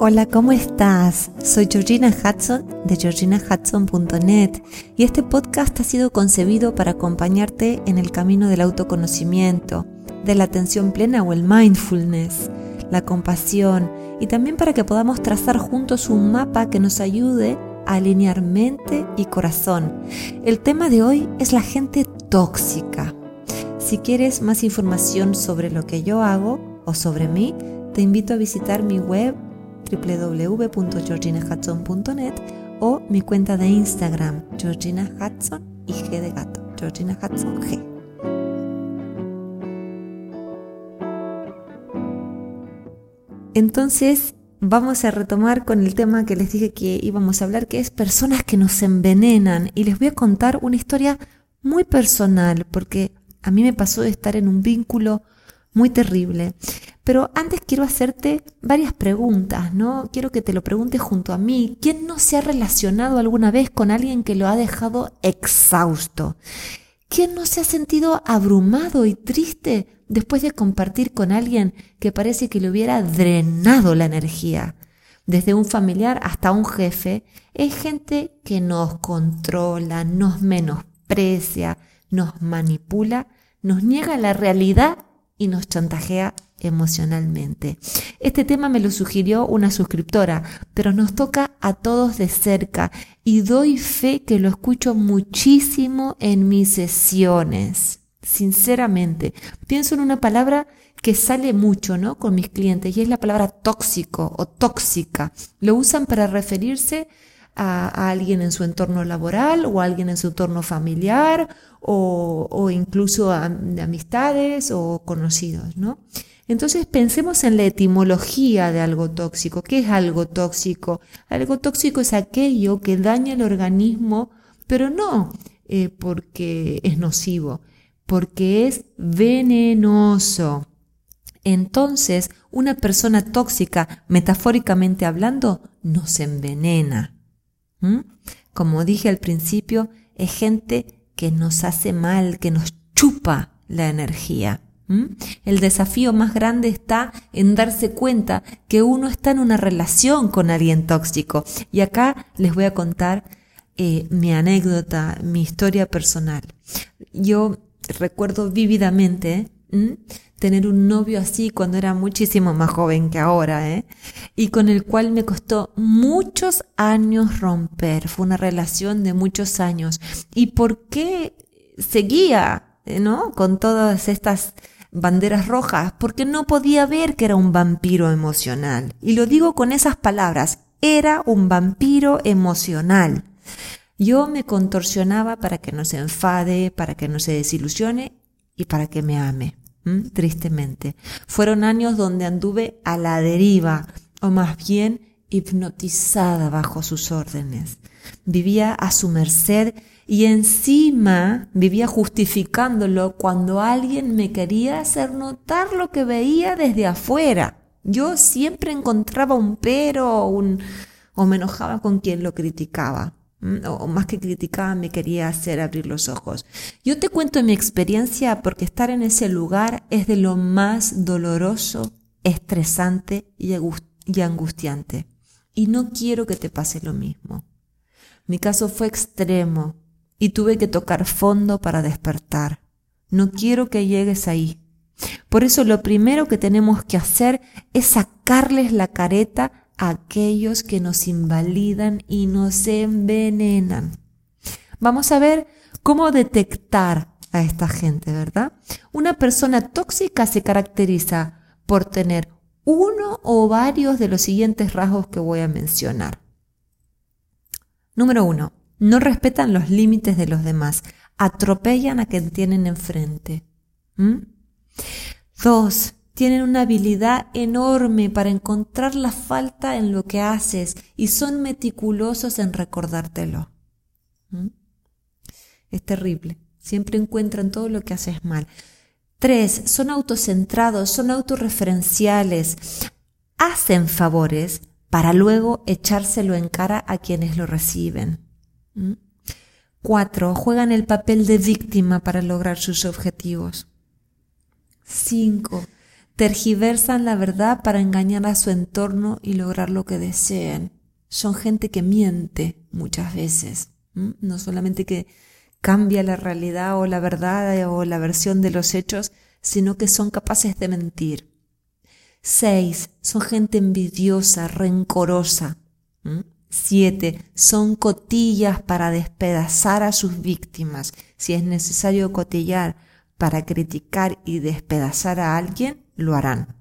Hola, ¿cómo estás? Soy Georgina Hudson de georginahudson.net y este podcast ha sido concebido para acompañarte en el camino del autoconocimiento, de la atención plena o el mindfulness, la compasión y también para que podamos trazar juntos un mapa que nos ayude a alinear mente y corazón. El tema de hoy es la gente tóxica. Si quieres más información sobre lo que yo hago o sobre mí, te invito a visitar mi web www.georginahudson.net o mi cuenta de Instagram, Georgina Hudson y G de gato, Georgina Hudson G. Entonces, vamos a retomar con el tema que les dije que íbamos a hablar, que es personas que nos envenenan. Y les voy a contar una historia muy personal, porque a mí me pasó de estar en un vínculo muy terrible. Pero antes quiero hacerte varias preguntas, ¿no? Quiero que te lo preguntes junto a mí. ¿Quién no se ha relacionado alguna vez con alguien que lo ha dejado exhausto? ¿Quién no se ha sentido abrumado y triste después de compartir con alguien que parece que le hubiera drenado la energía? Desde un familiar hasta un jefe, es gente que nos controla, nos menosprecia, nos manipula, nos niega la realidad y nos chantajea emocionalmente. Este tema me lo sugirió una suscriptora, pero nos toca a todos de cerca y doy fe que lo escucho muchísimo en mis sesiones. Sinceramente, pienso en una palabra que sale mucho, ¿no? Con mis clientes y es la palabra tóxico o tóxica. Lo usan para referirse a, alguien en su entorno laboral o a alguien en su entorno familiar o, incluso a, de amistades o conocidos, ¿no? Entonces pensemos en la etimología de algo tóxico. ¿Qué es algo tóxico? Algo tóxico es aquello que daña el organismo, pero no eh, porque es nocivo, porque es venenoso. Entonces, una persona tóxica, metafóricamente hablando, nos envenena. ¿Mm? Como dije al principio, es gente que nos hace mal, que nos chupa la energía. El desafío más grande está en darse cuenta que uno está en una relación con alguien tóxico. Y acá les voy a contar eh, mi anécdota, mi historia personal. Yo recuerdo vívidamente tener un novio así cuando era muchísimo más joven que ahora, ¿eh? y con el cual me costó muchos años romper. Fue una relación de muchos años. ¿Y por qué seguía, ¿no? Con todas estas banderas rojas porque no podía ver que era un vampiro emocional. Y lo digo con esas palabras, era un vampiro emocional. Yo me contorsionaba para que no se enfade, para que no se desilusione y para que me ame. Tristemente. Fueron años donde anduve a la deriva, o más bien hipnotizada bajo sus órdenes. Vivía a su merced y encima vivía justificándolo cuando alguien me quería hacer notar lo que veía desde afuera. Yo siempre encontraba un pero un, o me enojaba con quien lo criticaba. O más que criticaba, me quería hacer abrir los ojos. Yo te cuento mi experiencia porque estar en ese lugar es de lo más doloroso, estresante y angustiante. Y no quiero que te pase lo mismo. Mi caso fue extremo y tuve que tocar fondo para despertar. No quiero que llegues ahí. Por eso lo primero que tenemos que hacer es sacarles la careta a aquellos que nos invalidan y nos envenenan. Vamos a ver cómo detectar a esta gente, ¿verdad? Una persona tóxica se caracteriza por tener uno o varios de los siguientes rasgos que voy a mencionar. Número uno, no respetan los límites de los demás, atropellan a quien tienen enfrente. ¿Mm? Dos, tienen una habilidad enorme para encontrar la falta en lo que haces y son meticulosos en recordártelo. ¿Mm? Es terrible. Siempre encuentran todo lo que haces mal. Tres, son autocentrados, son autorreferenciales, hacen favores para luego echárselo en cara a quienes lo reciben. ¿Mm? Cuatro, juegan el papel de víctima para lograr sus objetivos. Cinco, Tergiversan la verdad para engañar a su entorno y lograr lo que deseen. Son gente que miente muchas veces. No solamente que cambia la realidad o la verdad o la versión de los hechos, sino que son capaces de mentir. Seis, son gente envidiosa, rencorosa. Siete, son cotillas para despedazar a sus víctimas. Si es necesario cotillar para criticar y despedazar a alguien, lo harán.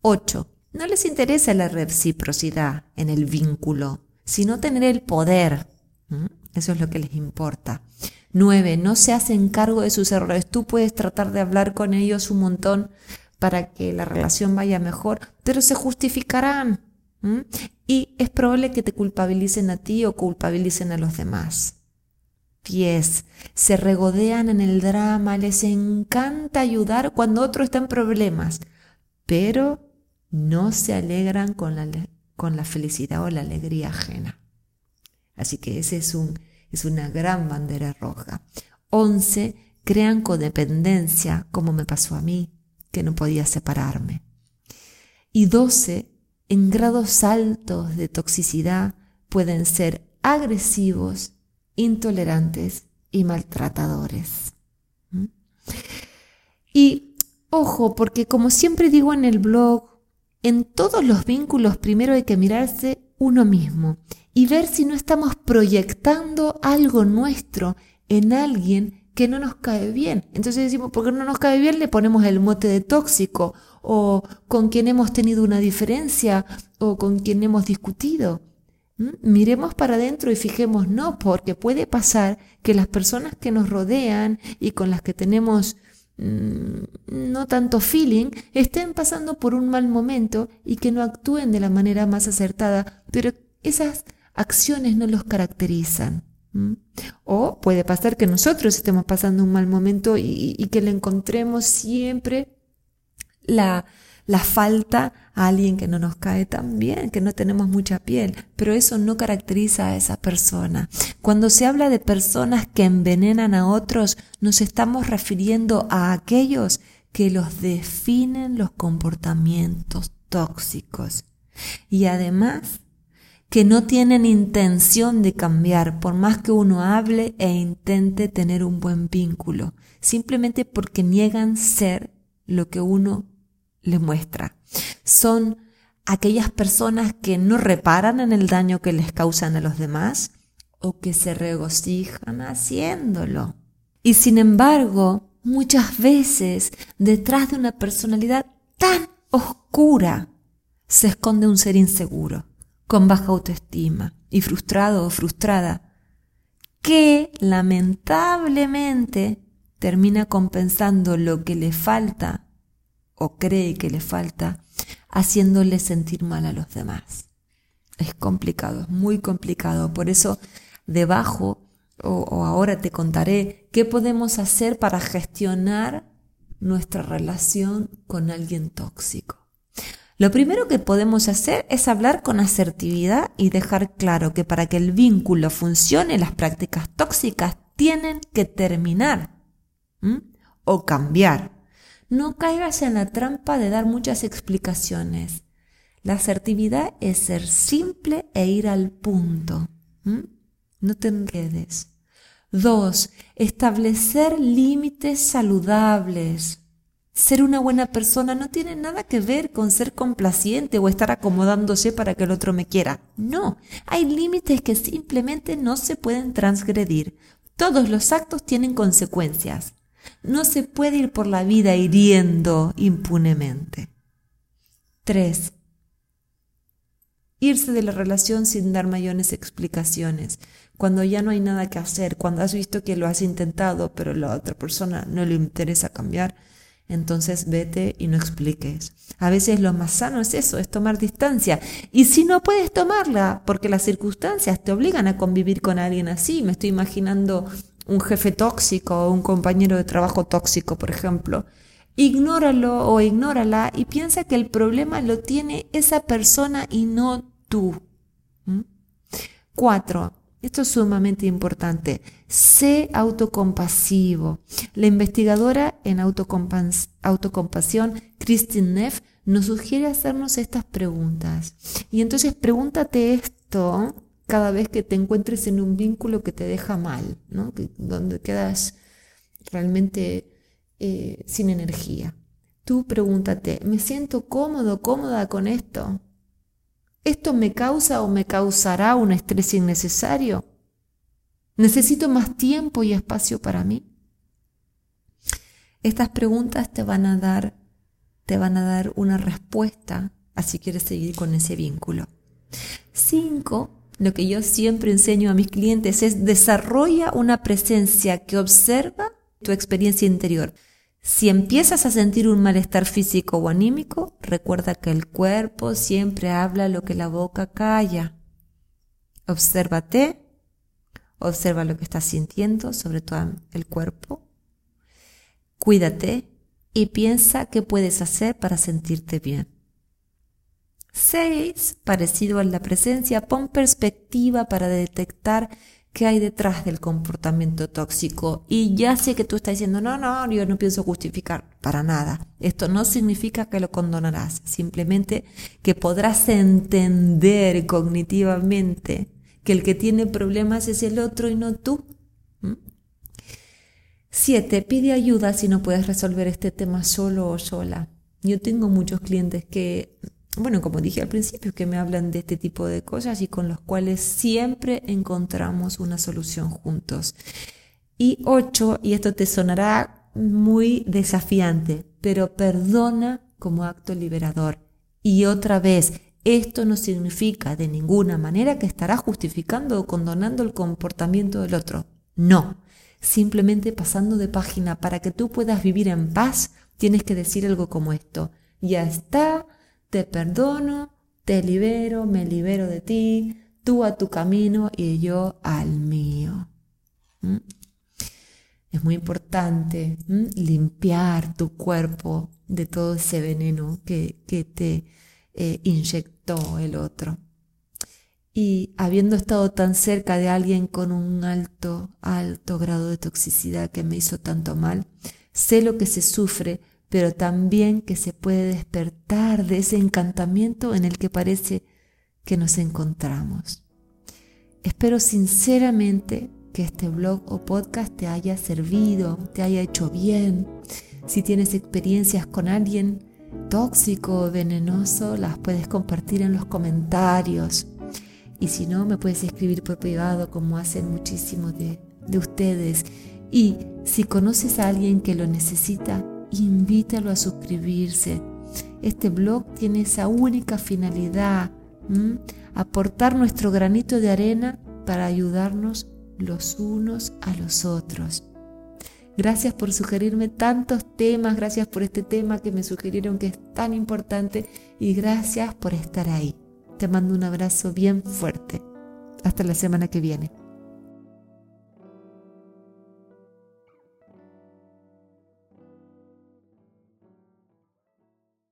8. No les interesa la reciprocidad en el vínculo, sino tener el poder. ¿Mm? Eso es lo que les importa. 9. No se hacen cargo de sus errores. Tú puedes tratar de hablar con ellos un montón para que la relación vaya mejor, pero se justificarán. ¿Mm? Y es probable que te culpabilicen a ti o culpabilicen a los demás pies, se regodean en el drama, les encanta ayudar cuando otro está en problemas, pero no se alegran con la, con la felicidad o la alegría ajena. Así que ese es, un, es una gran bandera roja. Once, crean codependencia, como me pasó a mí, que no podía separarme. Y doce, en grados altos de toxicidad, pueden ser agresivos, intolerantes y maltratadores. ¿Mm? Y ojo, porque como siempre digo en el blog, en todos los vínculos primero hay que mirarse uno mismo y ver si no estamos proyectando algo nuestro en alguien que no nos cae bien. Entonces decimos, porque no nos cae bien, le ponemos el mote de tóxico o con quien hemos tenido una diferencia o con quien hemos discutido. Miremos para adentro y fijemos, no, porque puede pasar que las personas que nos rodean y con las que tenemos mm, no tanto feeling estén pasando por un mal momento y que no actúen de la manera más acertada, pero esas acciones no los caracterizan. O puede pasar que nosotros estemos pasando un mal momento y que le encontremos siempre la, la falta a alguien que no nos cae tan bien, que no tenemos mucha piel, pero eso no caracteriza a esa persona. Cuando se habla de personas que envenenan a otros, nos estamos refiriendo a aquellos que los definen los comportamientos tóxicos. Y además, que no tienen intención de cambiar por más que uno hable e intente tener un buen vínculo, simplemente porque niegan ser lo que uno le muestra. Son aquellas personas que no reparan en el daño que les causan a los demás o que se regocijan haciéndolo. Y sin embargo, muchas veces detrás de una personalidad tan oscura se esconde un ser inseguro, con baja autoestima y frustrado o frustrada, que lamentablemente termina compensando lo que le falta o cree que le falta, haciéndole sentir mal a los demás. Es complicado, es muy complicado. Por eso, debajo, o, ahora te contaré, qué podemos hacer para gestionar nuestra relación con alguien tóxico. Lo primero que podemos hacer es hablar con asertividad y dejar claro que para que el vínculo funcione, las prácticas tóxicas tienen que terminar o cambiar. No caigas en la trampa de dar muchas explicaciones. La asertividad es ser simple e ir al punto. No te enredes. Dos, establecer límites saludables. Ser una buena persona no tiene nada que ver con ser complaciente o estar acomodándose para que el otro me quiera. No, hay límites que simplemente no se pueden transgredir. Todos los actos tienen consecuencias. No se puede ir por la vida hiriendo impunemente. 3. Irse de la relación sin dar mayores explicaciones. Cuando ya no hay nada que hacer, cuando has visto que lo has intentado, pero la otra persona no le interesa cambiar, entonces vete y no expliques. A veces lo más sano es eso, es tomar distancia. Y si no puedes tomarla, porque las circunstancias te obligan a convivir con alguien así, me estoy imaginando un jefe tóxico o un compañero de trabajo tóxico, por ejemplo, ignóralo o ignórala y piensa que el problema lo tiene esa persona y no tú. ¿Mm? Cuatro, Esto es sumamente importante. Sé autocompasivo. La investigadora en autocompasión, Christine Neff, nos sugiere hacernos estas preguntas. Y entonces pregúntate esto cada vez que te encuentres en un vínculo que te deja mal, ¿no? donde quedas realmente eh, sin energía. Tú pregúntate, ¿me siento cómodo, cómoda con esto? ¿Esto me causa o me causará un estrés innecesario? ¿Necesito más tiempo y espacio para mí? Estas preguntas te van a dar te van a dar una respuesta a si quieres seguir con ese vínculo. Cinco, lo que yo siempre enseño a mis clientes es desarrolla una presencia que observa tu experiencia interior. Si empiezas a sentir un malestar físico o anímico, recuerda que el cuerpo siempre habla lo que la boca calla. Obsérvate, observa lo que estás sintiendo, sobre todo el cuerpo. Cuídate y piensa qué puedes hacer para sentirte bien. 6. Parecido a la presencia, pon perspectiva para detectar qué hay detrás del comportamiento tóxico. Y ya sé que tú estás diciendo, no, no, yo no pienso justificar para nada. Esto no significa que lo condonarás, simplemente que podrás entender cognitivamente que el que tiene problemas es el otro y no tú. 7. Pide ayuda si no puedes resolver este tema solo o sola. Yo tengo muchos clientes que bueno, como dije al principio, que me hablan de este tipo de cosas y con los cuales siempre encontramos una solución juntos. Y ocho, y esto te sonará muy desafiante, pero perdona como acto liberador. Y otra vez, esto no significa de ninguna manera que estarás justificando o condonando el comportamiento del otro. No, simplemente pasando de página para que tú puedas vivir en paz, tienes que decir algo como esto. Ya está, te perdono, te libero, me libero de ti, tú a tu camino y yo al mío. ¿Mm? Es muy importante limpiar tu cuerpo de todo ese veneno que, te eh, inyectó el otro. Y habiendo estado tan cerca de alguien con un alto, alto grado de toxicidad que me hizo tanto mal, sé lo que se sufre pero también que se puede despertar de ese encantamiento en el que parece que nos encontramos. Espero sinceramente que este blog o podcast te haya servido, te haya hecho bien. Si tienes experiencias con alguien tóxico o venenoso, las puedes compartir en los comentarios. Y si no, me puedes escribir por privado como hacen muchísimos de, de ustedes. Y si conoces a alguien que lo necesita, invítalo a suscribirse. Este blog tiene esa única finalidad, aportar nuestro granito de arena para ayudarnos los unos a los otros. Gracias por sugerirme tantos temas, gracias por este tema que me sugirieron que es tan importante y gracias por estar ahí. Te mando un abrazo bien fuerte. Hasta la semana que viene.